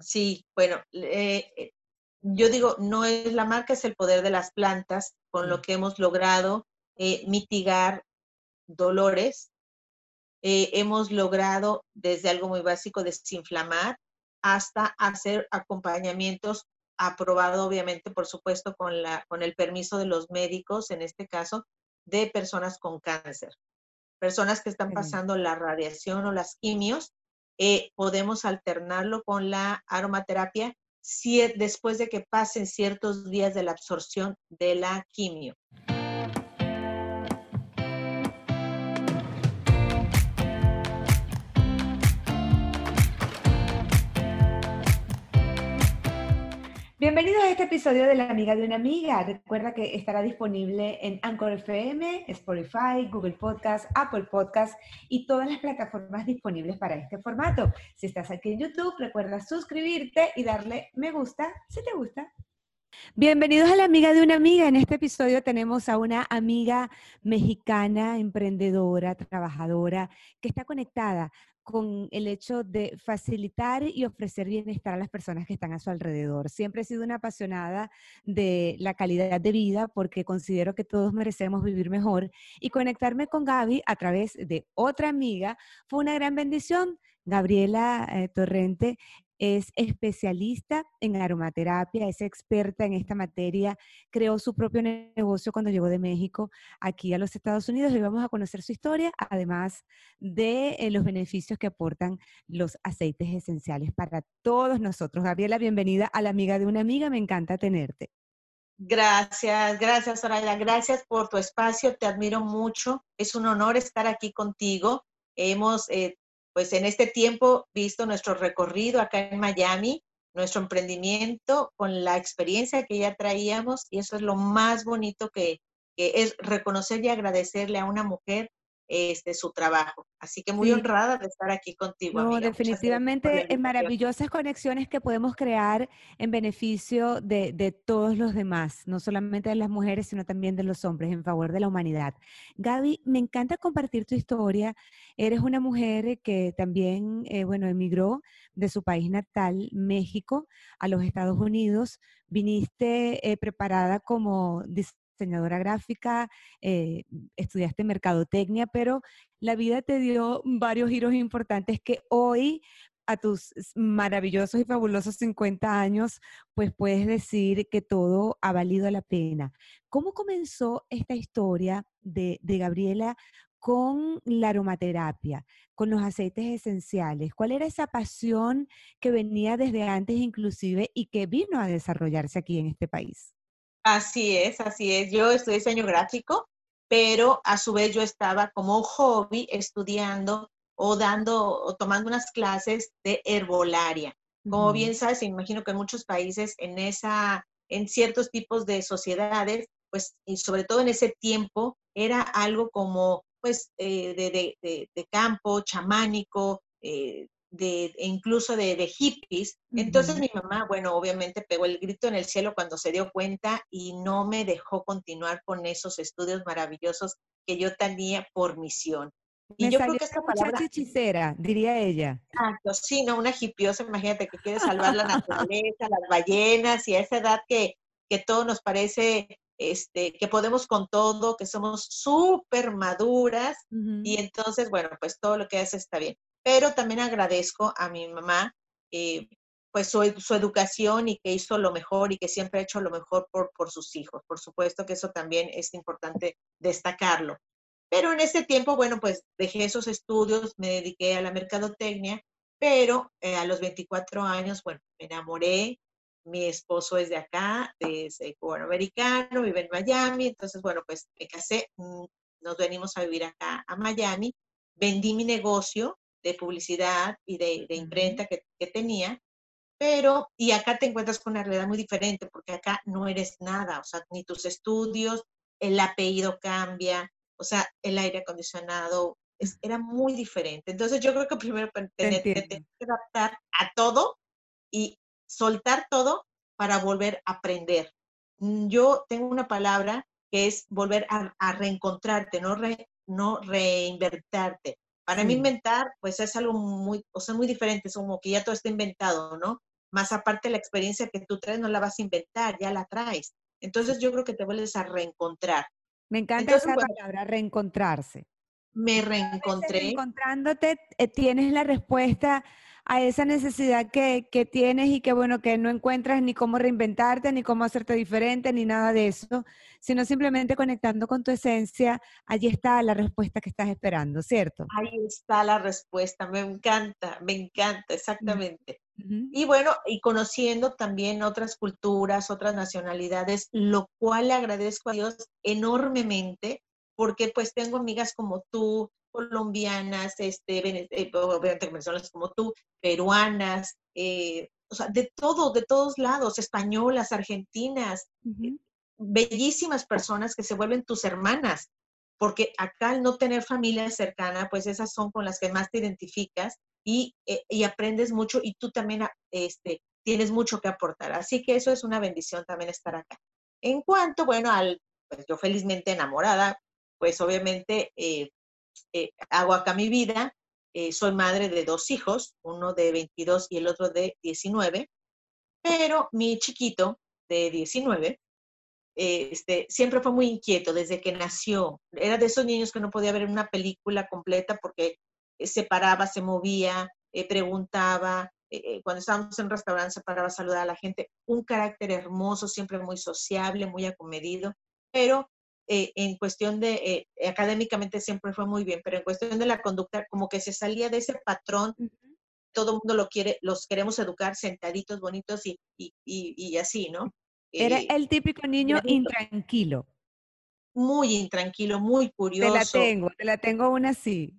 Sí, bueno, eh, yo digo, no es la marca, es el poder de las plantas, con lo que hemos logrado eh, mitigar dolores. Eh, hemos logrado desde algo muy básico, desinflamar, hasta hacer acompañamientos aprobado obviamente, por supuesto, con, la, con el permiso de los médicos, en este caso, de personas con cáncer. Personas que están pasando la radiación o las quimios, eh, podemos alternarlo con la aromaterapia si, después de que pasen ciertos días de la absorción de la quimio. Bienvenidos a este episodio de La Amiga de una Amiga. Recuerda que estará disponible en Anchor FM, Spotify, Google Podcast, Apple Podcast y todas las plataformas disponibles para este formato. Si estás aquí en YouTube, recuerda suscribirte y darle me gusta si te gusta. Bienvenidos a La Amiga de una Amiga. En este episodio tenemos a una amiga mexicana, emprendedora, trabajadora, que está conectada con el hecho de facilitar y ofrecer bienestar a las personas que están a su alrededor. Siempre he sido una apasionada de la calidad de vida porque considero que todos merecemos vivir mejor y conectarme con Gaby a través de otra amiga fue una gran bendición. Gabriela eh, Torrente es especialista en aromaterapia, es experta en esta materia, creó su propio negocio cuando llegó de México aquí a los Estados Unidos y vamos a conocer su historia, además de eh, los beneficios que aportan los aceites esenciales para todos nosotros. Gabriela, bienvenida a la amiga de una amiga, me encanta tenerte. Gracias, gracias Soraya, gracias por tu espacio, te admiro mucho, es un honor estar aquí contigo. Hemos eh, pues en este tiempo, visto nuestro recorrido acá en Miami, nuestro emprendimiento con la experiencia que ya traíamos, y eso es lo más bonito que, es reconocer y agradecerle a una mujer este, su trabajo. Así que muy honrada de estar aquí contigo. No, definitivamente es maravillosas conexiones que podemos crear en beneficio de, de, todos los demás, no solamente de las mujeres, sino también de los hombres, en favor de la humanidad. Gaby, me encanta compartir tu historia. Eres una mujer que también, eh, bueno, emigró de su país natal, México, a los Estados Unidos. Viniste eh, preparada como diseñadora gráfica, eh, estudiaste mercadotecnia, pero la vida te dio varios giros importantes que hoy a tus maravillosos y fabulosos 50 años, pues puedes decir que todo ha valido la pena. ¿Cómo comenzó esta historia de, de Gabriela con la aromaterapia, con los aceites esenciales? ¿Cuál era esa pasión que venía desde antes inclusive y que vino a desarrollarse aquí en este país? Así es, así es. Yo estudié diseño gráfico, pero a su vez yo estaba como hobby estudiando o dando o tomando unas clases de herbolaria. Como bien sabes, me imagino que en muchos países, en esa, en ciertos tipos de sociedades, pues, y sobre todo en ese tiempo, era algo como, pues, eh, de, de, de, campo, chamánico, eh, de, e incluso de, de hippies. Entonces mi mamá, bueno, obviamente pegó el grito en el cielo cuando se dio cuenta y no me dejó continuar con esos estudios maravillosos que yo tenía por misión. Y yo creo que esta palabra... hechicera, diría ella. Exacto, sí, no, una hipiosa, imagínate que quiere salvar la naturaleza, las ballenas y a esa edad que, que todo nos parece este, que podemos con todo, que somos súper maduras y entonces, bueno, pues todo lo que hace está bien pero también agradezco a mi mamá eh, pues su, educación y que hizo lo mejor y que siempre ha hecho lo mejor por, por sus hijos. Por supuesto que eso también es importante destacarlo. Pero en ese tiempo, bueno, pues dejé esos estudios, me dediqué a la mercadotecnia, pero eh, a los 24 años, bueno, me enamoré, mi esposo es de acá, es cubano-americano, vive en Miami, entonces, bueno, pues me casé, mm, nos venimos a vivir acá a Miami, vendí mi negocio, de publicidad y de, imprenta que, tenía, pero, y acá te encuentras con una realidad muy diferente, porque acá no eres nada, o sea, ni tus estudios, el apellido cambia, o sea, el aire acondicionado, es, era muy diferente. Entonces yo creo que primero tener, que adaptar a todo y soltar todo para volver a aprender. Mm, yo tengo una palabra que es volver a, reencontrarte, no, no reinvertarte. Para mí inventar, pues es algo muy, o sea, muy diferente, es como que ya todo está inventado, ¿no? más aparte la experiencia que tú traes no la vas a inventar, ya la traes. Entonces yo creo que te vuelves a reencontrar. Me encanta esa palabra, reencontrarse. Me reencontré. Reencontrándote, eh, tienes la respuesta a esa necesidad que, que, tienes y que bueno, que no encuentras ni cómo reinventarte, ni cómo hacerte diferente, ni nada de eso, sino simplemente conectando con tu esencia, allí está la respuesta que estás esperando, ¿cierto? Ahí está la respuesta, me encanta, me encanta, exactamente. Y bueno, y conociendo también otras culturas, otras nacionalidades, lo cual le agradezco a Dios enormemente, porque pues tengo amigas como tú, colombianas, este, eh, obviamente venezolanas como tú, peruanas, eh, o sea, de todo, de todos lados, españolas, argentinas, eh, bellísimas personas que se vuelven tus hermanas, porque acá al no tener familia cercana, pues esas son con las que más te identificas y, y aprendes mucho y tú también este, tienes mucho que aportar. Así que eso es una bendición también estar acá. En cuanto, bueno, al, pues yo felizmente enamorada, pues obviamente eh, eh, hago acá mi vida. Eh, soy madre de dos hijos, uno de 22 y el otro de 19, pero mi chiquito de 19 este, siempre fue muy inquieto desde que nació. Era de esos niños que no podía ver una película completa porque se paraba, se movía, preguntaba. cuando estábamos en un restaurante se paraba a saludar a la gente. Un carácter hermoso, siempre muy sociable, muy acomedido, pero eh, en cuestión de, eh, académicamente siempre fue muy bien, pero en cuestión de la conducta, como que se salía de ese patrón, todo el mundo lo quiere, los queremos educar sentaditos, bonitos y, y, así, ¿no? Era eh, el típico niño intranquilo. Muy intranquilo, muy curioso. Te la tengo, te la tengo una así.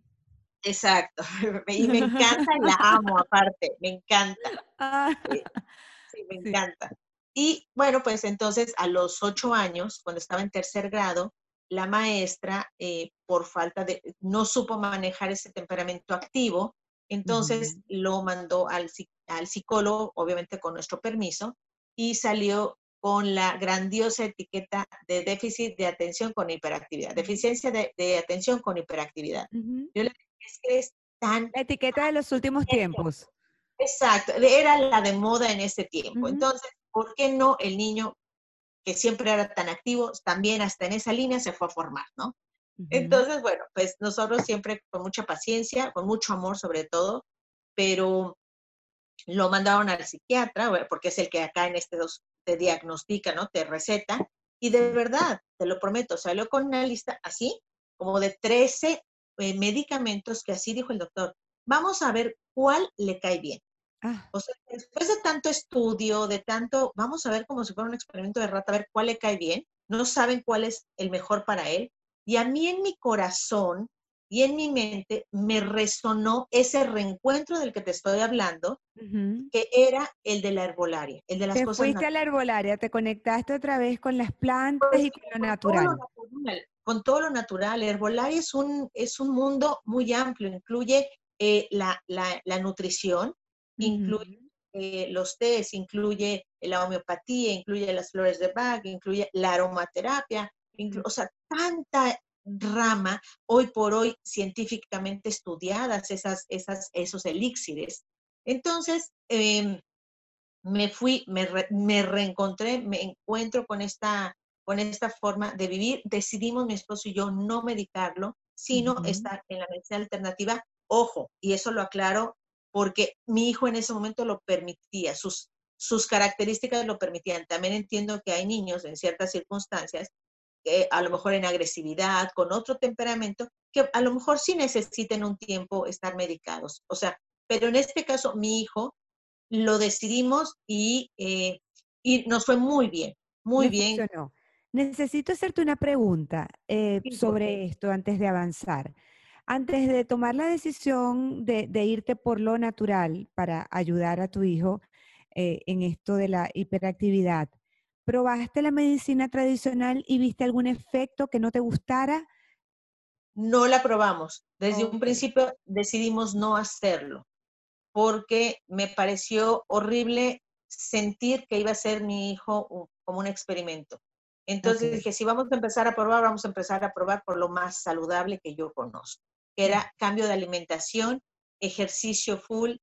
Exacto, y me encanta, la amo aparte, me encanta. Ah. Sí, me encanta. Y bueno, pues entonces a los ocho años, cuando estaba en tercer grado, la maestra, eh, por falta de, no supo manejar ese temperamento activo, entonces lo mandó al, al psicólogo, obviamente con nuestro permiso, y salió con la grandiosa etiqueta de déficit de atención con hiperactividad, deficiencia de, atención con hiperactividad. Yo le dije, es que es tan... La etiqueta de los últimos tiempos. Exacto, era la de moda en ese tiempo. Entonces, ¿por qué no el niño que siempre era tan activo, también hasta en esa línea se fue a formar, ¿no? Entonces, bueno, pues nosotros siempre con mucha paciencia, con mucho amor sobre todo, pero lo mandaron al psiquiatra, porque es el que acá en este dos te diagnostica, ¿no? Te receta, y de verdad, te lo prometo, salió con una lista así, como de 13 eh, medicamentos que así dijo el doctor. Vamos a ver cuál le cae bien. Ah. O sea, después de tanto estudio, de tanto, vamos a ver como si fuera un experimento de rata, a ver cuál le cae bien, no saben cuál es el mejor para él. Y a mí en mi corazón y en mi mente me resonó ese reencuentro del que te estoy hablando, que era el de la herbolaria, el de las te Fuiste a la herbolaria, te conectaste otra vez con las plantas y con lo natural. con todo lo natural. La herbolaria es un, es un mundo muy amplio, incluye eh, la, la, la, nutrición, incluye eh, los tés, incluye la homeopatía, incluye las flores de Bach, incluye la aromaterapia, o sea, tanta rama hoy por hoy científicamente estudiadas esas, esas, esos elixires. Entonces, em, me fui, me, me, reencontré, me encuentro con esta, con esta forma de vivir. Decidimos mi esposo y yo no medicarlo, sino estar en la medicina alternativa. Ojo, y eso lo aclaro porque mi hijo en ese momento lo permitía, sus, sus características lo permitían. También entiendo que hay niños en ciertas circunstancias, que a lo mejor en agresividad, con otro temperamento, que a lo mejor sí necesiten un tiempo estar medicados. O sea, pero en este caso mi hijo lo decidimos y, eh, y nos fue muy bien, muy bien. Necesito hacerte una pregunta eh, sobre esto antes de avanzar. Antes de tomar la decisión de, irte por lo natural para ayudar a tu hijo eh, en esto de la hiperactividad, ¿probaste la medicina tradicional y viste algún efecto que no te gustara? No la probamos. Desde un principio decidimos no hacerlo porque me pareció horrible sentir que iba a ser mi hijo como un experimento. Entonces dije, si vamos a empezar a probar, vamos a empezar a probar por lo más saludable que yo conozco que era cambio de alimentación, ejercicio full,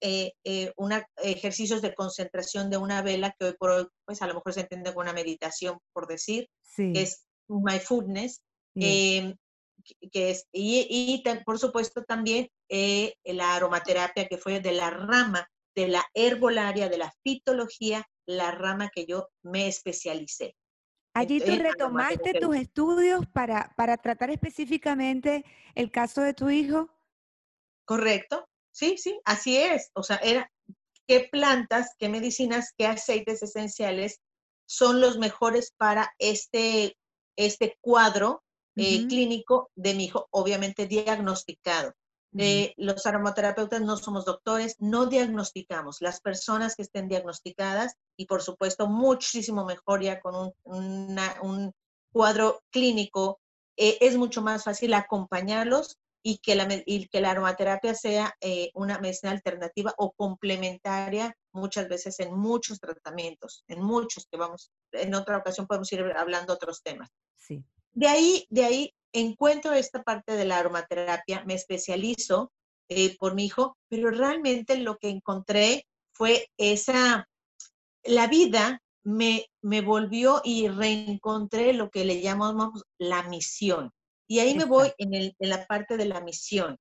eh, eh, una, ejercicios de concentración de una vela que hoy por hoy, pues a lo mejor se entiende como una meditación, por decir, que es mindfulness, em, que es, y, y por supuesto también la aromaterapia que fue de la rama de la herbolaria, de la fitología, la rama que yo me especialicé. Allí tú retomaste tus estudios para, para tratar específicamente el caso de tu hijo. Correcto, sí, sí, así es. O sea, era qué plantas, qué medicinas, qué aceites esenciales son los mejores para este, este cuadro eh, clínico de mi hijo, obviamente diagnosticado. Eh, los aromaterapeutas no somos doctores, no diagnosticamos. Las personas que estén diagnosticadas y por supuesto muchísimo mejor ya con un, cuadro clínico, eh, es mucho más fácil acompañarlos y que la, que la aromaterapia sea eh, una medicina alternativa o complementaria muchas veces en muchos tratamientos, en muchos que vamos, en otra ocasión podemos ir hablando otros temas. Sí. De ahí, de ahí encuentro esta parte de la aromaterapia, me especializo eh, por mi hijo, pero realmente lo que encontré fue esa, la vida me, me volvió y reencontré lo que le llamamos la misión. Y ahí me voy en, el, en la parte de la misión.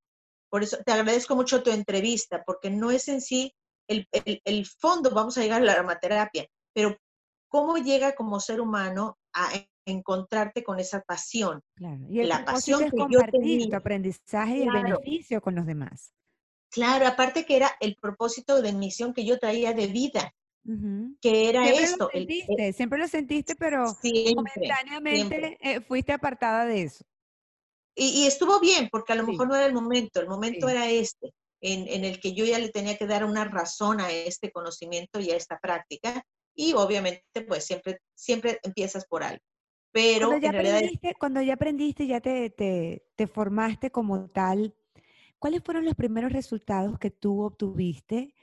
Por eso te agradezco mucho tu entrevista, porque no es en sí el, el, el fondo, vamos a llegar a la aromaterapia, pero cómo llega como ser humano a encontrarte con esa pasión. Claro. Y la pasión es que compartir yo tu aprendizaje y el beneficio con los demás. Claro, aparte que era el propósito de misión que yo traía de vida, que era esto. siempre lo sentiste, pero momentáneamente eh, fuiste apartada de eso. Y, estuvo bien, porque a lo mejor no era el momento, el momento era este, en, en, el que yo ya le tenía que dar una razón a este conocimiento y a esta práctica, y obviamente pues siempre, siempre empiezas por algo. Pero cuando ya, aprendiste, cuando ya aprendiste, ya te, te, te, formaste como tal, ¿cuáles fueron los primeros resultados que tú obtuviste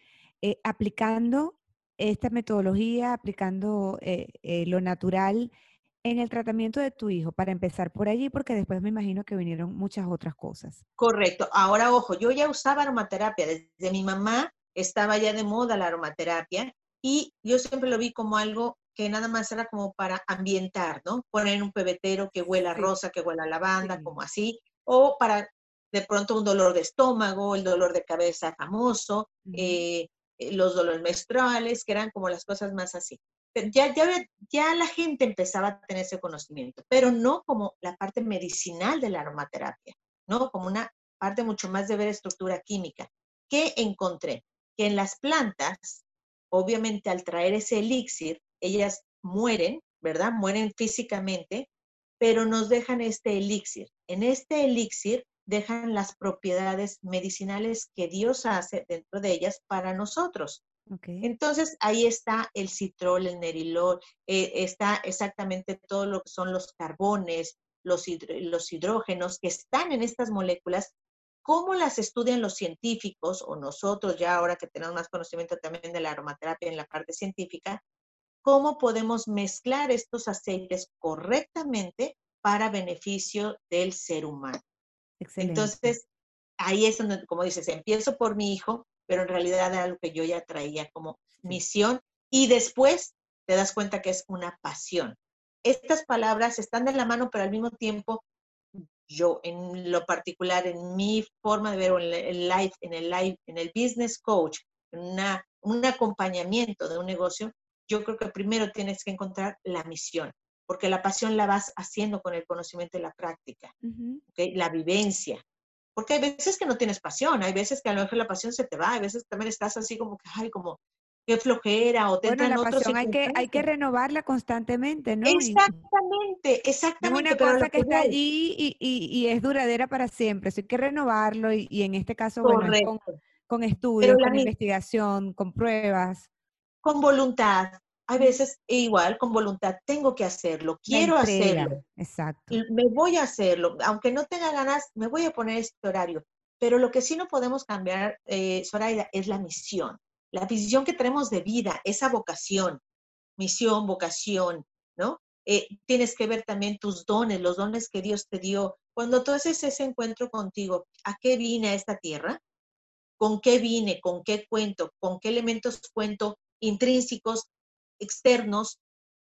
eh, aplicando esta metodología, aplicando eh, eh, lo natural en el tratamiento de tu hijo? Para empezar por allí, porque después me imagino que vinieron muchas otras cosas. Correcto. Ahora, ojo, yo ya usaba aromaterapia. Desde mi mamá estaba ya de moda la aromaterapia y yo siempre lo vi como algo que nada más era como para ambientar, ¿no? Poner un pebetero que huela rosa, que huela lavanda, como así, o para de pronto un dolor de estómago, el dolor de cabeza famoso, eh, eh, los dolores menstruales, que eran como las cosas más así. Pero ya, ya, ya la gente empezaba a tener ese conocimiento, pero no como la parte medicinal de la aromaterapia, ¿no? Como una parte mucho más de ver estructura química. ¿Qué encontré? Que en las plantas, obviamente al traer ese elixir, ellas mueren, ¿verdad? Mueren físicamente, pero nos dejan este elixir. En este elixir dejan las propiedades medicinales que Dios hace dentro de ellas para nosotros. Entonces ahí está el citrol, el nerilol, eh, está exactamente todo lo que son los carbones, los, los hidrógenos que están en estas moléculas. ¿Cómo las estudian los científicos o nosotros ya ahora que tenemos más conocimiento también de la aromaterapia en la parte científica? Cómo podemos mezclar estos aceites correctamente para beneficio del ser humano. Entonces, ahí es donde, como dices, empiezo por mi hijo, pero en realidad era algo que yo ya traía como misión y después te das cuenta que es una pasión. Estas palabras están de la mano, pero al mismo tiempo yo en lo particular, en mi forma de ver en el life, en el life, en el business coach, en una, un acompañamiento de un negocio, yo creo que primero tienes que encontrar la misión, porque la pasión la vas haciendo con el conocimiento y la práctica, la vivencia. Porque hay veces que no tienes pasión, hay veces que a lo mejor la pasión se te va, hay veces también estás así como que, ay, como qué flojera o te bueno, la pasión hay que, hay que renovarla constantemente, ¿no? Exactamente, exactamente. Es una cosa que está allí y, y, es duradera para siempre, hay que renovarlo y, en este caso, bueno, con, con, estudios, con investigación, con pruebas con voluntad. A veces igual con voluntad tengo que hacerlo, quiero hacerlo. Exacto. Me voy a hacerlo, aunque no tenga ganas, me voy a poner este horario. Pero lo que sí no podemos cambiar, eh, Zoraida, es la misión, la visión que tenemos de vida, esa vocación, misión, vocación, ¿no? Eh, tienes que ver también tus dones, los dones que Dios te dio. Cuando tú haces ese encuentro contigo, ¿a qué vine a esta tierra? con qué vine, con qué cuento, con qué elementos cuento intrínsecos, externos,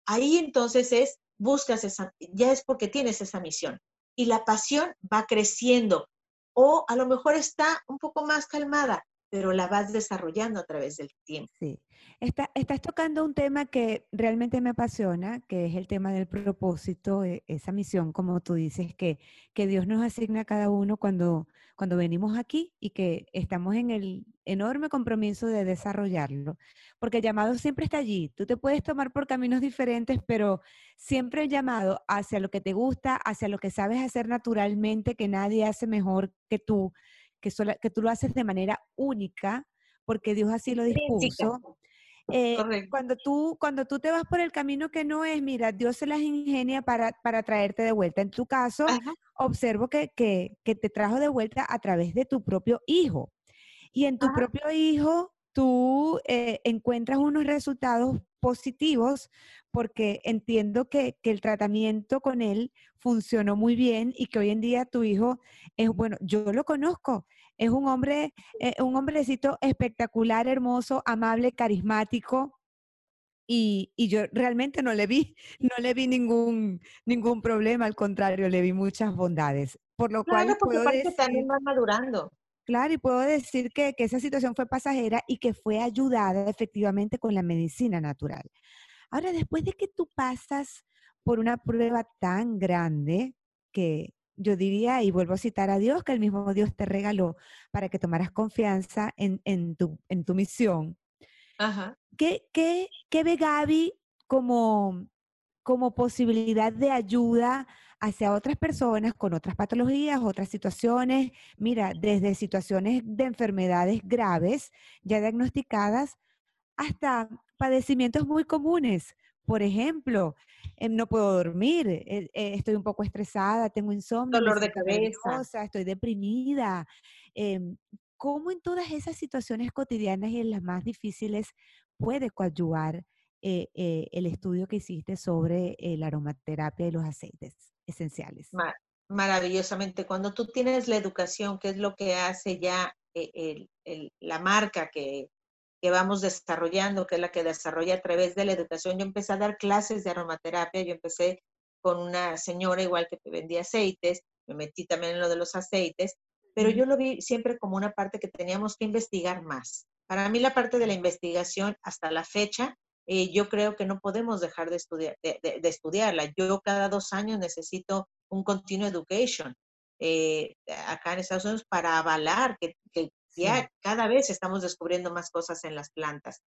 ahí entonces es, buscas esa, ya es porque tienes esa misión. Y la pasión va creciendo o a lo mejor está un poco más calmada, pero la vas desarrollando a través del tiempo. Sí. estás tocando un tema que realmente me apasiona, que es el tema del propósito, e, esa misión, como tú dices, que, que Dios nos asigna a cada uno cuando, cuando venimos aquí y que estamos en el enorme compromiso de desarrollarlo. Porque el llamado siempre está allí. Tú te puedes tomar por caminos diferentes, pero siempre el llamado hacia lo que te gusta, hacia lo que sabes hacer naturalmente, que nadie hace mejor que tú que, que tú lo haces de manera única, porque Dios así lo dispuso. Eh, cuando, tú, cuando tú te vas por el camino que no es, mira, Dios se las ingenia para, para traerte de vuelta. En tu caso, observo que, que, que, te trajo de vuelta a través de tu propio hijo. Y en tu propio hijo, tú eh, encuentras unos resultados positivos porque entiendo que, que, el tratamiento con él funcionó muy bien y que hoy en día tu hijo es, bueno, yo lo conozco, es un hombre, eh, un hombrecito espectacular, hermoso, amable, carismático. Y, y, yo realmente no le vi, no le vi ningún, ningún problema, al contrario, le vi muchas bondades. Por lo claro, cual puedo decir, también va madurando. Claro, y puedo decir que, que esa situación fue pasajera y que fue ayudada efectivamente con la medicina natural. Ahora, después de que tú pasas por una prueba tan grande que yo diría, y vuelvo a citar a Dios, que el mismo Dios te regaló para que tomaras confianza en, en, tu, en tu misión. Ajá. ¿Qué, qué, qué ve Gaby como, como posibilidad de ayuda hacia otras personas con otras patologías, otras situaciones? Mira, desde situaciones de enfermedades graves ya diagnosticadas hasta padecimientos muy comunes. Por ejemplo, em, no puedo dormir, eh, eh, estoy un poco estresada, tengo insomnio, dolor de cabeza, estoy deprimida. Em, ¿Cómo en todas esas situaciones cotidianas y en las más difíciles puede coadyuvar eh, el estudio que hiciste sobre la aromaterapia y los aceites esenciales? maravillosamente. Cuando tú tienes la educación, que es lo que hace ya la marca que que vamos desarrollando, que es la que desarrolla a través de la educación. Yo empecé a dar clases de aromaterapia, yo empecé con una señora igual que te vendía aceites, me metí también en lo de los aceites, pero yo lo vi siempre como una parte que teníamos que investigar más. Para mí la parte de la investigación hasta la fecha, eh, yo creo que no podemos dejar de, estudiar, de, estudiarla. Yo cada dos años necesito un continuo education eh, acá en Estados Unidos para avalar que, que, ya cada vez estamos descubriendo más cosas en las plantas.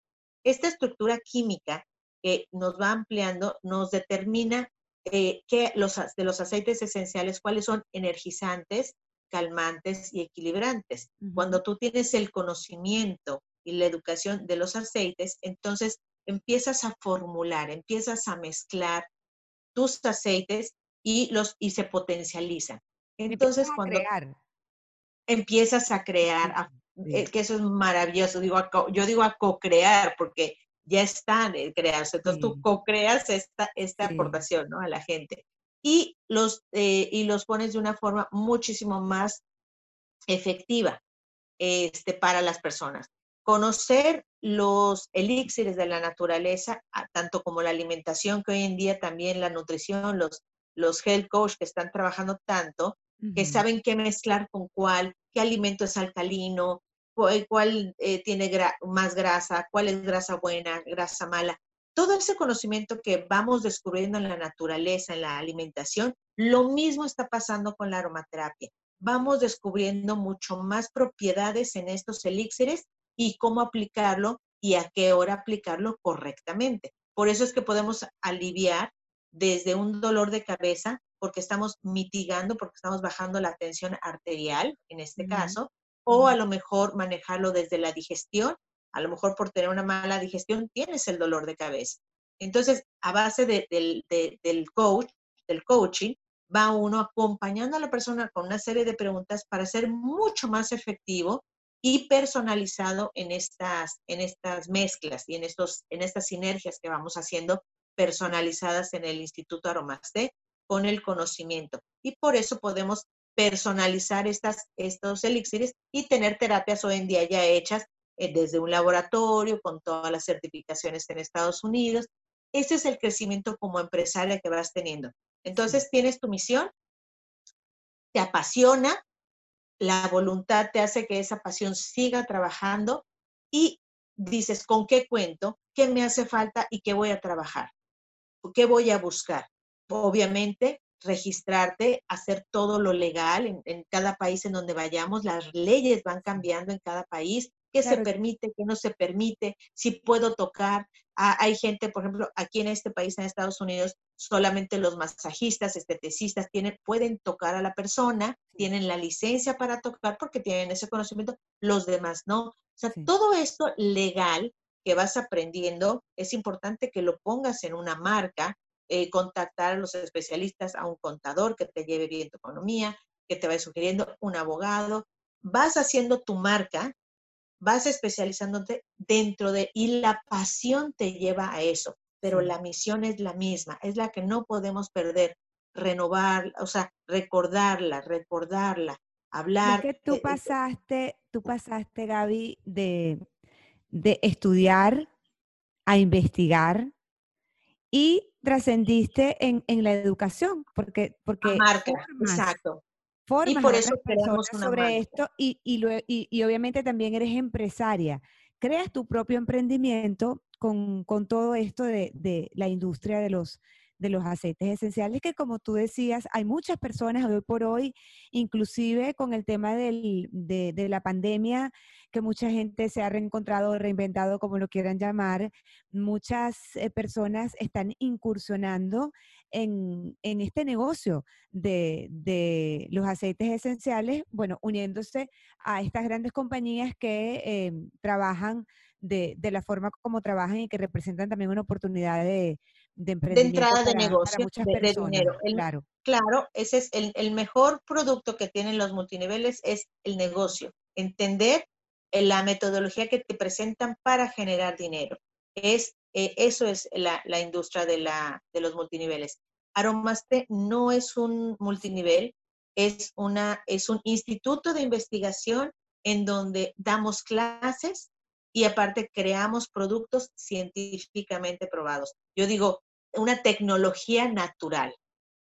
Esta estructura química que nos va ampliando nos determina eh, que los, de los aceites esenciales, cuáles son energizantes, calmantes y equilibrantes. Cuando tú tienes el conocimiento y la educación de los aceites, entonces empiezas a formular, empiezas a mezclar tus aceites y los y se potencializan. Entonces, cuando empiezas a crear, a, eh, que eso es maravilloso, digo, yo digo a co-crear porque ya están creados, entonces tú co-creas esta, esta aportación ¿no? a la gente y los, eh, y los pones de una forma muchísimo más efectiva este, para las personas. Conocer los elixires de la naturaleza, tanto como la alimentación, que hoy en día también la nutrición, los, los health coach que están trabajando tanto, que saben qué mezclar con cuál, qué alimento es alcalino, cuál, eh, tiene más grasa, cuál es grasa buena, grasa mala. Todo ese conocimiento que vamos descubriendo en la naturaleza, en la alimentación, lo mismo está pasando con la aromaterapia. Vamos descubriendo mucho más propiedades en estos elixires y cómo aplicarlo y a qué hora aplicarlo correctamente. Por eso es que podemos aliviar desde un dolor de cabeza porque estamos mitigando, porque estamos bajando la tensión arterial, en este caso, o a lo mejor manejarlo desde la digestión. A lo mejor por tener una mala digestión tienes el dolor de cabeza. Entonces, a base del coach, del coaching, va uno acompañando a la persona con una serie de preguntas para ser mucho más efectivo y personalizado en estas, en estas mezclas y en, estos, en estas sinergias que vamos haciendo personalizadas en el Instituto Aromaste con el conocimiento. Y por eso podemos personalizar estas, estos elixires y tener terapias hoy en día ya hechas eh, desde un laboratorio con todas las certificaciones en Estados Unidos. Ese es el crecimiento como empresaria que vas teniendo. Entonces tienes tu misión, te apasiona, la voluntad te hace que esa pasión siga trabajando y dices, ¿con qué cuento? ¿Qué me hace falta y qué voy a trabajar? ¿Qué voy a buscar? Obviamente, registrarte, hacer todo lo legal en, cada país en donde vayamos. Las leyes van cambiando en cada país. ¿Qué se permite? ¿Qué no se permite? Si puedo tocar. Ah, hay gente, por ejemplo, aquí en este país, en Estados Unidos, solamente los masajistas, esteticistas tienen, pueden tocar a la persona, tienen la licencia para tocar porque tienen ese conocimiento, los demás no. O sea, todo esto legal que vas aprendiendo, es importante que lo pongas en una marca, eh, contactar a los especialistas, a un contador que te lleve bien tu economía, que te vaya sugiriendo un abogado. Vas haciendo tu marca, vas especializándote dentro de, y la pasión te lleva a eso pero la misión es la misma, es la que no podemos perder, renovar, o sea, recordarla, recordarla, hablar. Es que tú pasaste, tú pasaste, Gaby, de, de estudiar a investigar y trascendiste en, en, la educación, porque, porque marca, exacto. Y por eso sobre esto y, y, y, y, obviamente también eres empresaria. Creas tu propio emprendimiento con, todo esto de, la industria de los, de los aceites esenciales, que como tú decías, hay muchas personas hoy por hoy, inclusive con el tema de, la pandemia, que mucha gente se ha reencontrado, reinventado, como lo quieran llamar, muchas eh, personas están incursionando en, este negocio de, los aceites esenciales, bueno, uniéndose a estas grandes compañías que eh, trabajan de, de, la forma como trabajan y que representan también una oportunidad de, de emprendimiento. De entrada de negocio, de, dinero. claro. claro, ese es el, el, mejor producto que tienen los multiniveles, es el negocio. Entender la metodología que te presentan para generar dinero. Es, eh, eso es la, la industria de, la, de los multiniveles. Aromaste no es un multinivel, es, una, es un instituto de investigación en donde damos clases y aparte creamos productos científicamente probados. Yo digo, una tecnología natural,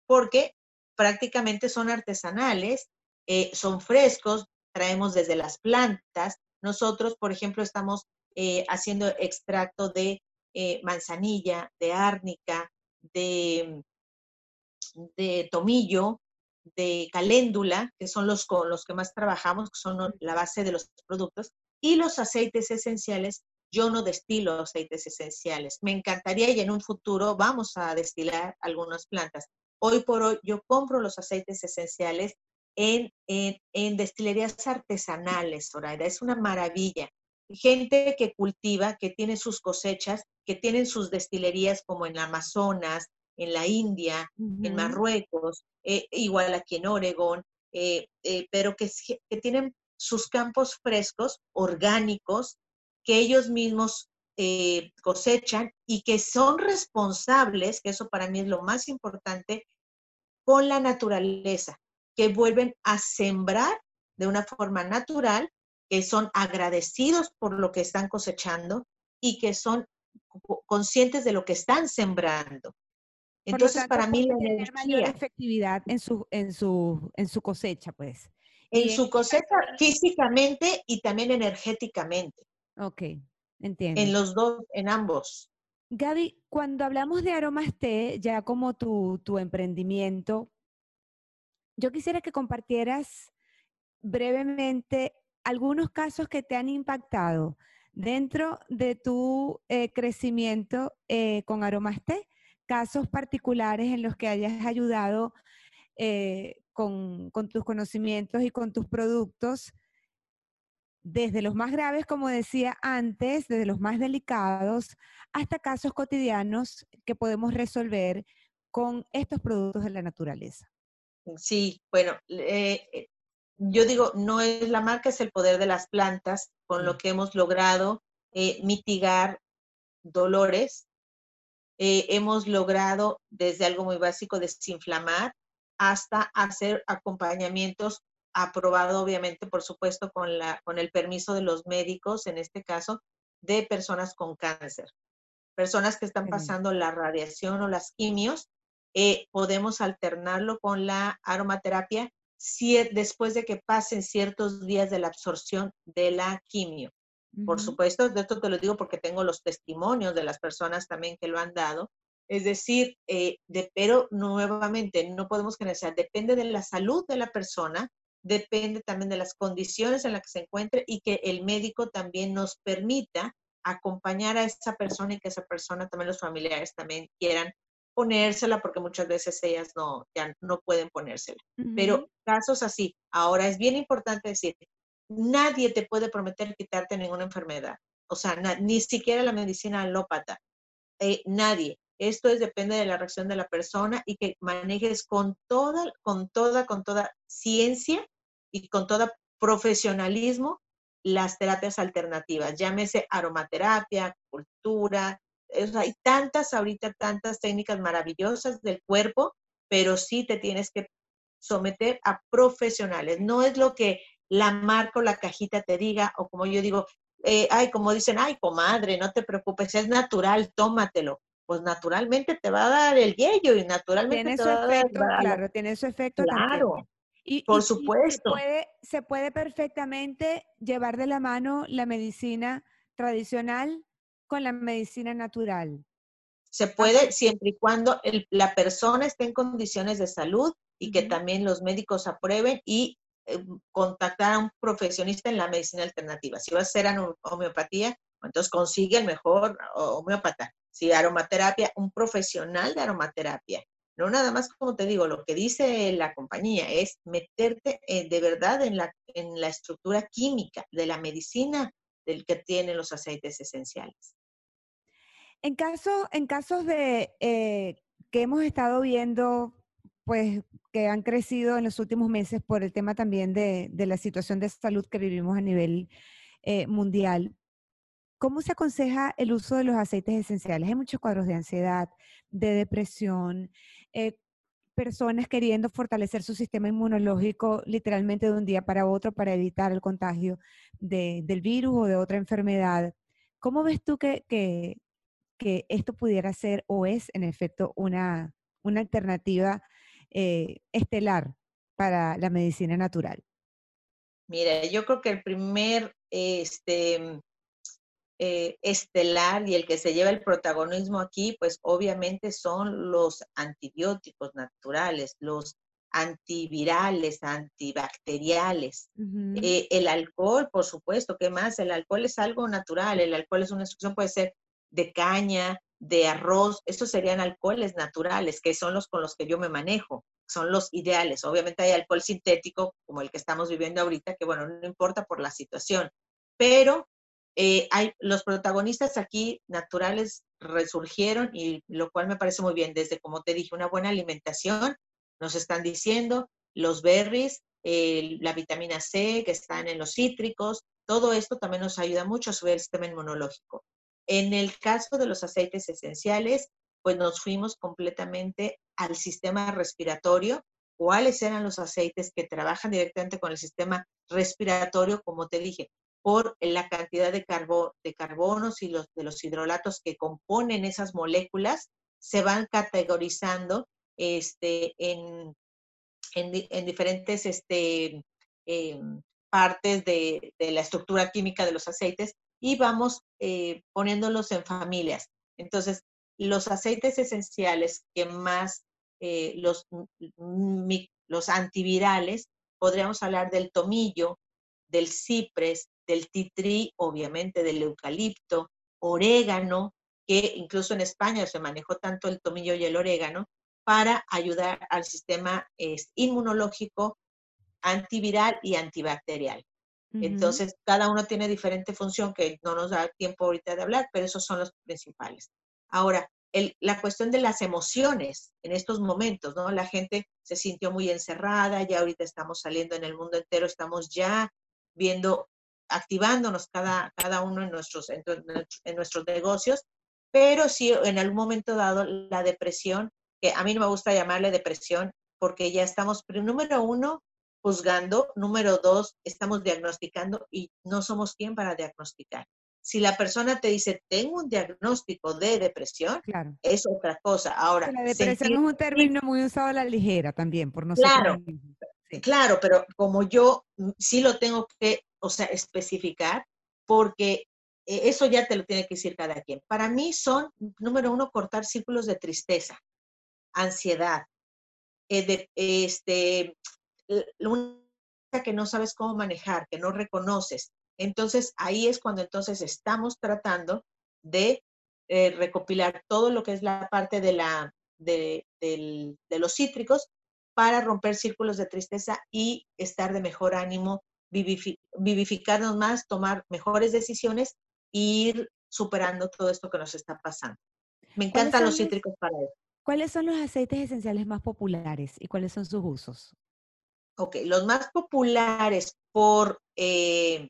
porque prácticamente son artesanales, eh, son frescos, traemos desde las plantas. Nosotros, por ejemplo, estamos eh, haciendo extracto de eh, manzanilla, de árnica, de, de tomillo, de caléndula, que son los con los que más trabajamos, que son la base de los productos, y los aceites esenciales, yo no destilo aceites esenciales. Me encantaría y en un futuro vamos a destilar algunas plantas. Hoy por hoy yo compro los aceites esenciales en, en, destilerías artesanales, Zoraida. Es una maravilla. Gente que cultiva, que tiene sus cosechas, que tienen sus destilerías como en Amazonas, en la India, en Marruecos, eh, igual aquí en Oregón, eh, eh, pero que, que tienen sus campos frescos, orgánicos, que ellos mismos cosechan y que son responsables, que eso para mí es lo más importante, con la naturaleza, que vuelven a sembrar de una forma natural, que son agradecidos por lo que están cosechando y que son conscientes de lo que están sembrando. Entonces, para mí la energía... mayor efectividad en su, en, su, en su cosecha, pues. En su cosecha físicamente y también energéticamente. Ok, entiendo. En los dos, en ambos. Gaby, cuando hablamos de Aromas T, ya como tu, tu emprendimiento, yo quisiera que compartieras brevemente algunos casos que te han impactado dentro de tu eh, crecimiento eh, con Aromas T, casos particulares en los que hayas ayudado eh, con, tus conocimientos y con tus productos, desde los más graves, como decía antes, desde los más delicados, hasta casos cotidianos que podemos resolver con estos productos de la naturaleza. Sí, bueno, eh, eh, yo digo, no es la marca, es el poder de las plantas, con lo que hemos logrado eh, mitigar dolores. hemos logrado desde algo muy básico desinflamar hasta hacer acompañamientos aprobado obviamente, por supuesto, con, la, con el permiso de los médicos, en este caso, de personas con cáncer. Personas que están pasando la radiación o las quimios, eh, podemos alternarlo con la aromaterapia si, después de que pasen ciertos días de la absorción de la quimio. Por supuesto, de esto te lo digo porque tengo los testimonios de las personas también que lo han dado. Es decir, eh, de, pero nuevamente no podemos generalizar, depende de la salud de la persona, depende también de las condiciones en las que se encuentre y que el médico también nos permita acompañar a esa persona y que esa persona, también los familiares también quieran ponérsela porque muchas veces ellas no, ya no pueden ponérsela. Pero casos así, ahora es bien importante decir, nadie te puede prometer quitarte ninguna enfermedad. O sea, ni siquiera la medicina alópata. Eh, nadie. Esto es, depende de la reacción de la persona y que manejes con toda, con toda, con toda ciencia y con todo profesionalismo las terapias alternativas, llámese aromaterapia, cultura, hay tantas ahorita, tantas técnicas maravillosas del cuerpo, pero sí te tienes que someter a profesionales. No es lo que la marca o la cajita te diga, o como yo digo, eh, ay, como dicen, ay, comadre, no te preocupes, es natural, tómatelo. Pues naturalmente te va a dar el yello y naturalmente tiene te su va efecto, a dar. Claro, tiene su efecto. Claro. Y, por supuesto. se, puede, se puede perfectamente llevar de la mano la medicina tradicional con la medicina natural. Se puede siempre y cuando la persona esté en condiciones de salud y que también los médicos aprueben y eh, contactar a un profesionista en la medicina alternativa. Si va a ser homeopatía, entonces consigue el mejor homeopata. Si aromaterapia, un profesional de aromaterapia. No nada más, como te digo, lo que dice la compañía es meterte eh, de verdad en la, en la estructura química de la medicina del que tienen los aceites esenciales. En, caso, en casos de eh, que hemos estado viendo, pues que han crecido en los últimos meses por el tema también de, la situación de salud que vivimos a nivel eh, mundial, ¿cómo se aconseja el uso de los aceites esenciales? Hay muchos cuadros de ansiedad, de depresión, eh, personas queriendo fortalecer su sistema inmunológico literalmente de un día para otro para evitar el contagio del virus o de otra enfermedad. ¿Cómo ves tú que, que, esto pudiera ser o es en efecto una, una alternativa eh, estelar para la medicina natural? Mira, yo creo que el primer este, eh, estelar y el que se lleva el protagonismo aquí, pues obviamente son los antibióticos naturales, los antivirales, antibacteriales. Eh, el alcohol, por supuesto, ¿qué más? El alcohol es algo natural, el alcohol es una instrucción, puede ser de caña, de arroz, estos serían alcoholes naturales, que son los con los que yo me manejo, son los ideales. Obviamente hay alcohol sintético, como el que estamos viviendo ahorita, que bueno, no importa por la situación, pero eh, hay, los protagonistas aquí naturales resurgieron y lo cual me parece muy bien, desde como te dije, una buena alimentación, nos están diciendo los berries, la vitamina C que están en los cítricos, todo esto también nos ayuda mucho a subir el sistema inmunológico. En el caso de los aceites esenciales, pues nos fuimos completamente al sistema respiratorio. ¿Cuáles eran los aceites que trabajan directamente con el sistema respiratorio? Como te dije, por la cantidad de, carbonos y los, de los hidrolatos que componen esas moléculas, se van categorizando este, en, en, diferentes este, em, partes de, la estructura química de los aceites y vamos eh, poniéndolos en familias. Entonces, los aceites esenciales que más eh, los, los antivirales, podríamos hablar del tomillo, del cipres, del titri, obviamente del eucalipto, orégano, que incluso en España se manejó tanto el tomillo y el orégano, para ayudar al sistema inmunológico, antiviral y antibacterial. Entonces, cada uno tiene diferente función que no nos da tiempo ahorita de hablar, pero esos son los principales. Ahora, la cuestión de las emociones en estos momentos, ¿no? La gente se sintió muy encerrada, ya ahorita estamos saliendo en el mundo entero, estamos ya viendo, activándonos cada, cada uno en nuestros, en, nuestros negocios, pero sí en algún momento dado la depresión, que a mí no me gusta llamarle depresión, porque ya estamos, número uno, juzgando, número dos, estamos diagnosticando y no somos quien para diagnosticar. Si la persona te dice, tengo un diagnóstico de depresión, claro. es otra cosa. Ahora, la depresión es un término muy usado a la ligera también, por nosotros. Claro, claro, pero como yo mm, sí lo tengo que, o sea, especificar, porque eh, eso ya te lo tiene que decir cada quien. Para mí son, número uno, cortar círculos de tristeza, ansiedad, eh, de, este, una que no sabes cómo manejar, que no reconoces. Entonces, ahí es cuando entonces estamos tratando de eh, recopilar todo lo que es la parte de, la, de, los cítricos para romper círculos de tristeza y estar de mejor ánimo, vivificarnos más, tomar mejores decisiones e ir superando todo esto que nos está pasando. Me encantan los cítricos para eso. ¿Cuáles son los aceites esenciales más populares y cuáles son sus usos? Ok, los más populares por, eh,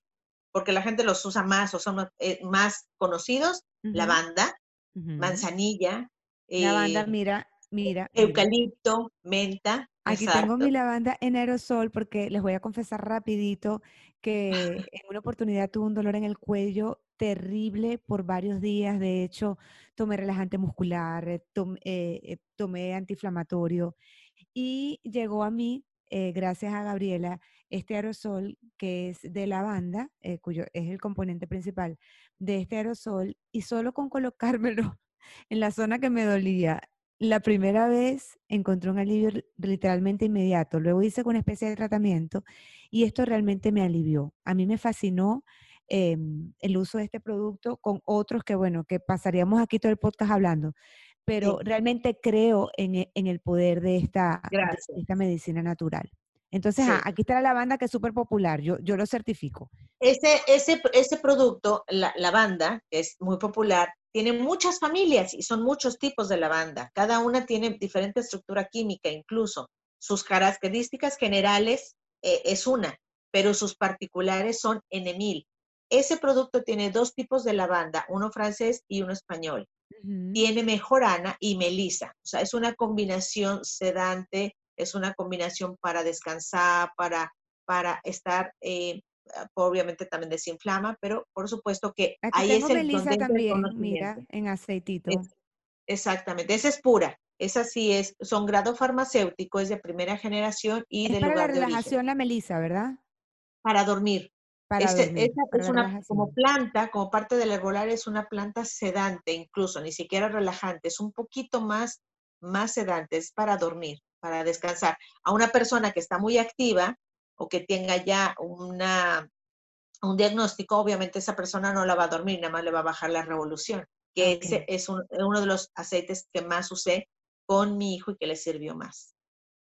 porque la gente los usa más o son eh, más conocidos, lavanda, manzanilla. Lavanda, eh, mira, mira. Eucalipto, menta. Aquí tengo mi lavanda en aerosol porque les voy a confesar rapidito que en una oportunidad tuve un dolor en el cuello terrible por varios días. De hecho, tomé relajante muscular, eh, eh, tomé, antiinflamatorio y llegó a mí, eh, gracias a Gabriela, este aerosol que es de lavanda, cuyo es el componente principal de este aerosol, y solo con colocármelo en la zona que me dolía, la primera vez encontré un alivio literalmente inmediato. Luego hice una especie de tratamiento y esto realmente me alivió. A mí me fascinó Em, el uso de este producto con otros que, bueno, que pasaríamos aquí todo el podcast hablando, pero realmente creo en, e, en, el poder de esta, esta medicina natural. Entonces, ah, aquí está la lavanda que es súper popular, yo, yo lo certifico. Ese, ese, ese producto, la lavanda, que es muy popular, tiene muchas familias y son muchos tipos de lavanda. Cada una tiene diferente estructura química, incluso. Sus características generales eh, es una, pero sus particulares son N mil. Ese producto tiene dos tipos de lavanda, uno francés y uno español. Tiene mejorana y melisa. O sea, es una combinación sedante, es una combinación para descansar, para, para estar, eh, obviamente también desinflama, pero por supuesto que ahí es el melisa también, mira, en aceitito. exactamente, esa es pura. Esa sí es, son grado farmacéutico, es de primera generación y es de para lugar la relajación la melisa, ¿verdad? Para dormir. Este, esa es una, como planta, como parte del herbolar, es una planta sedante incluso, ni siquiera relajante, es un poquito más, más sedante, es para dormir, para descansar. A una persona que está muy activa o que tenga ya una, un diagnóstico, obviamente esa persona no la va a dormir, nada más le va a bajar la revolución, que ese es uno de los aceites que más usé con mi hijo y que le sirvió más.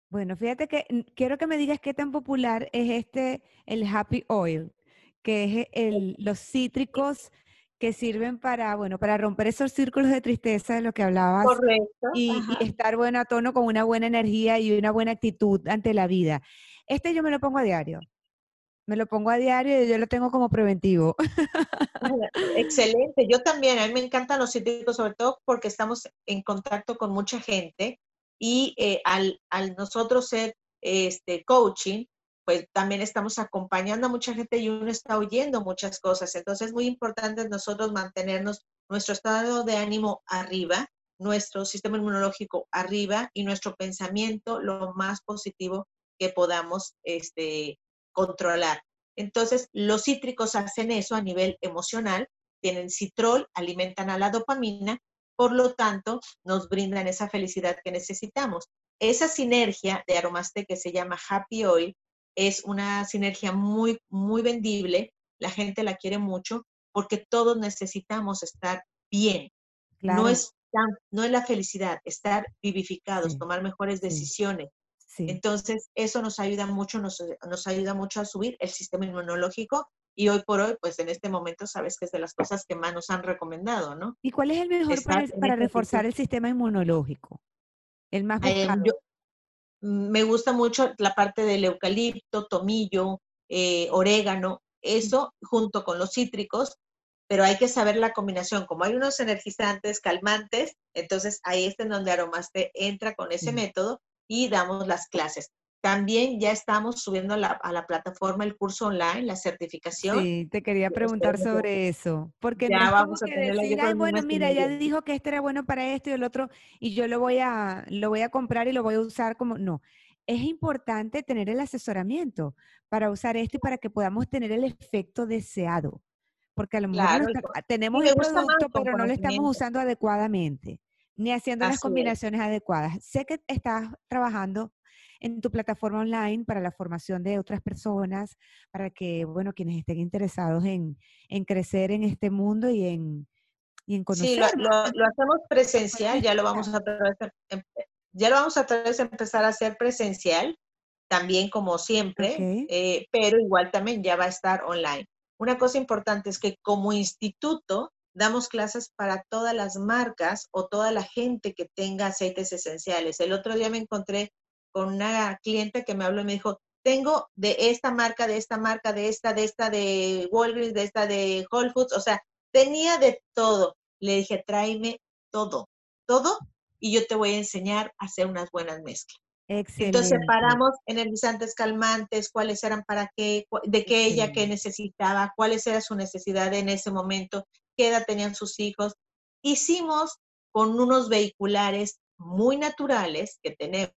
Bueno, fíjate que quiero que me digas qué tan popular es este, el Happy Oil que es el, los cítricos que sirven para, bueno, para romper esos círculos de tristeza de lo que hablabas. Correcto. Y, estar bueno a tono con una buena energía y una buena actitud ante la vida. Este yo me lo pongo a diario. Me lo pongo a diario y yo lo tengo como preventivo. Excelente. Yo también, a mí me encantan los cítricos, sobre todo porque estamos en contacto con mucha gente y eh, al, al nosotros ser este, coaching, pues también estamos acompañando a mucha gente y uno está oyendo muchas cosas. Entonces es muy importante nosotros mantenernos nuestro estado de ánimo arriba, nuestro sistema inmunológico arriba y nuestro pensamiento lo más positivo que podamos este, controlar. Entonces, los cítricos hacen eso a nivel emocional, tienen citrol, alimentan a la dopamina, por lo tanto, nos brindan esa felicidad que necesitamos. Esa sinergia de aromaste que se llama Happy Oil es una sinergia muy, muy vendible, la gente la quiere mucho porque todos necesitamos estar bien. No, es no es la felicidad, estar vivificados, tomar mejores decisiones. Entonces, eso nos ayuda mucho, nos, ayuda mucho a subir el sistema inmunológico y hoy por hoy, pues en este momento, sabes que es de las cosas que más nos han recomendado, ¿no? ¿Y cuál es el mejor para, reforzar el sistema inmunológico? El más eh, buscado. Me gusta mucho la parte del eucalipto, tomillo, eh, orégano, eso junto con los cítricos, pero hay que saber la combinación. Como hay unos energizantes, calmantes, entonces ahí es en donde Aromaste entra con ese método y damos las clases. También ya estamos subiendo a la, plataforma el curso online, la certificación. Sí, te quería preguntar sobre eso, porque ya no vamos a tener decir, Ay, bueno, mira, ya dijo que este era bueno para esto y el otro, y yo lo voy a, lo voy a comprar y lo voy a usar como, no. Es importante tener el asesoramiento para usar esto y para que podamos tener el efecto deseado, porque a lo mejor tenemos el producto, pero no lo estamos usando adecuadamente, ni haciendo las combinaciones adecuadas. Sé que estás trabajando en tu plataforma online para la formación de otras personas, para que, bueno, quienes estén interesados en, crecer en este mundo y en, y en conocer. Sí, lo, hacemos presencial, ya lo vamos a em, ya lo vamos a empezar a hacer presencial, también como siempre, eh, pero igual también ya va a estar online. Una cosa importante es que como instituto damos clases para todas las marcas o toda la gente que tenga aceites esenciales. El otro día me encontré con una cliente que me habló y me dijo, tengo de esta marca, de esta marca, de esta, de esta, de Walgreens, de esta, de Whole Foods, o sea, tenía de todo. Le dije, tráeme todo, todo, y yo te voy a enseñar a hacer unas buenas mezclas. Excelente. Entonces separamos energizantes calmantes, cuáles eran para qué, de qué ella qué necesitaba, cuáles era su necesidad en ese momento, qué edad tenían sus hijos. Hicimos con unos vehiculares muy naturales que tenemos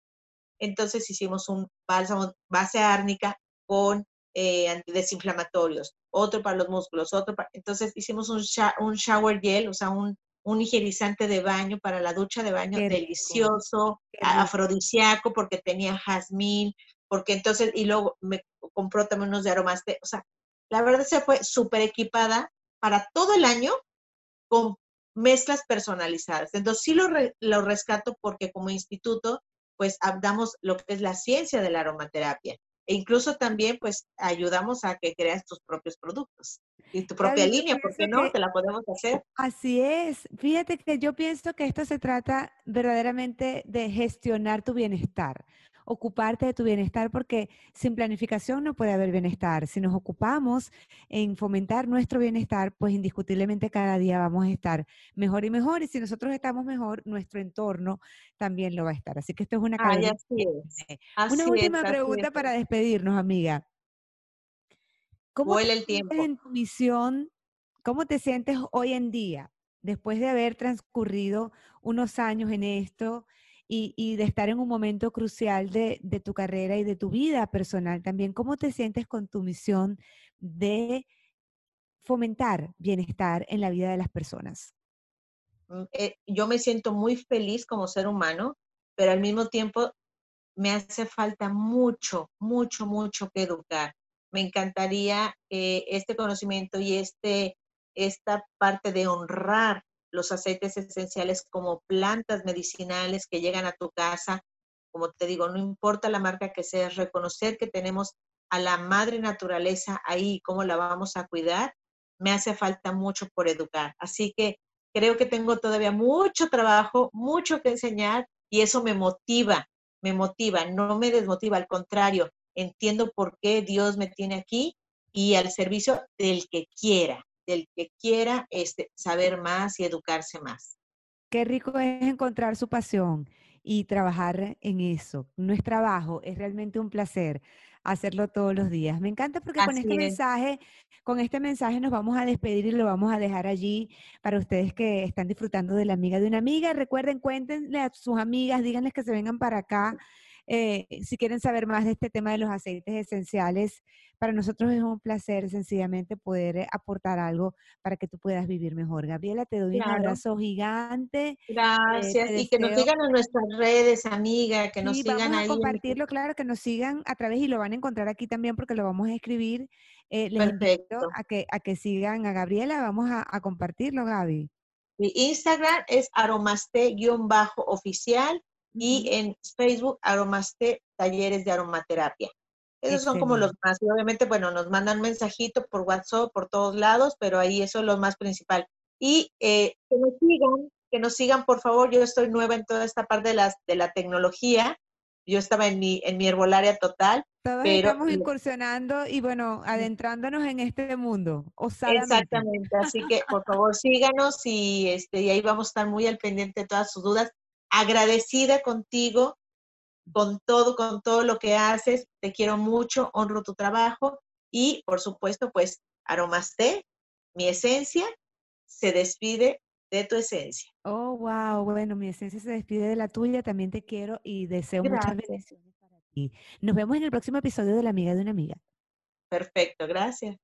entonces hicimos un bálsamo base árnica con eh, desinflamatorios, otro para los músculos, otro para... Entonces hicimos un, un shower gel, o sea, un, un higienizante de baño para la ducha de baño delicioso, afrodisíaco, porque tenía jazmín, porque entonces, y luego me compró también unos de aromas, o sea, la verdad se fue súper equipada para todo el año con mezclas personalizadas. Entonces sí lo, lo rescato porque como instituto pues damos lo que es la ciencia de la aromaterapia. E incluso también, pues, ayudamos a que creas tus propios productos y tu propia línea, porque no? Te la podemos hacer. Así es. Fíjate que yo pienso que esto se trata verdaderamente de gestionar tu bienestar ocuparte de tu bienestar porque sin planificación no puede haber bienestar. Si nos ocupamos en fomentar nuestro bienestar, pues indiscutiblemente cada día vamos a estar mejor y mejor. Y si nosotros estamos mejor, nuestro entorno también lo va a estar. Así que esto es una cadena. una última pregunta para despedirnos, amiga. ¿Cómo el tiempo. en tu misión? ¿Cómo te sientes hoy en día? Después de haber transcurrido unos años en esto, y, de estar en un momento crucial de, tu carrera y de tu vida personal también. ¿Cómo te sientes con tu misión de fomentar bienestar en la vida de las personas? Mm, eh, yo me siento muy feliz como ser humano, pero al mismo tiempo me hace falta mucho, mucho, mucho que educar. Me encantaría que este conocimiento y este, esta parte de honrar los aceites esenciales como plantas medicinales que llegan a tu casa. Como te digo, no importa la marca que sea, reconocer que tenemos a la madre naturaleza ahí, cómo la vamos a cuidar, me hace falta mucho por educar. Así que creo que tengo todavía mucho trabajo, mucho que enseñar y eso me motiva, me motiva, no me desmotiva, al contrario, entiendo por qué Dios me tiene aquí y al servicio del que quiera del que quiera este, saber más y educarse más. Qué rico es encontrar su pasión y trabajar en eso. No es trabajo, es realmente un placer hacerlo todos los días. Me encanta porque con este mensaje, con este mensaje nos vamos a despedir y lo vamos a dejar allí para ustedes que están disfrutando de la amiga de una amiga. Recuerden, cuéntenle a sus amigas, díganles que se vengan para acá eh, si quieren saber más de este tema de los aceites esenciales, para nosotros es un placer sencillamente poder eh, aportar algo para que tú puedas vivir mejor. Gabriela, te doy un abrazo gigante. Eh, Gracias. y que nos sigan en nuestras redes, amiga, que nos sigan vamos ahí. A compartirlo, claro, que nos sigan a través y lo van a encontrar aquí también porque lo vamos a escribir. les invito a que, a que sigan a Gabriela. Vamos a, a compartirlo, Gaby. Mi Instagram es aromaste-oficial y en Facebook Aromaste Talleres de Aromaterapia. Esos son como los más, y obviamente, bueno, nos mandan mensajito por WhatsApp, por todos lados, pero ahí eso es lo más principal. Y eh, que nos sigan, que nos sigan, por favor, yo estoy nueva en toda esta parte de, las, de la tecnología, yo estaba en mi, en mi herbolaria total. Todos pero, estamos incursionando y bueno, adentrándonos en este mundo. Exactamente, así que por favor síganos y, este, y ahí vamos a estar muy al pendiente de todas sus dudas agradecida contigo con todo, con todo lo que haces. Te quiero mucho, honro tu trabajo y, por supuesto, pues Aromaste, mi esencia, se despide de tu esencia. Oh, wow. Bueno, mi esencia se despide de la tuya. También te quiero y deseo muchas bendiciones para ti. Nos vemos en el próximo episodio de La Amiga de una Amiga. Perfecto, gracias.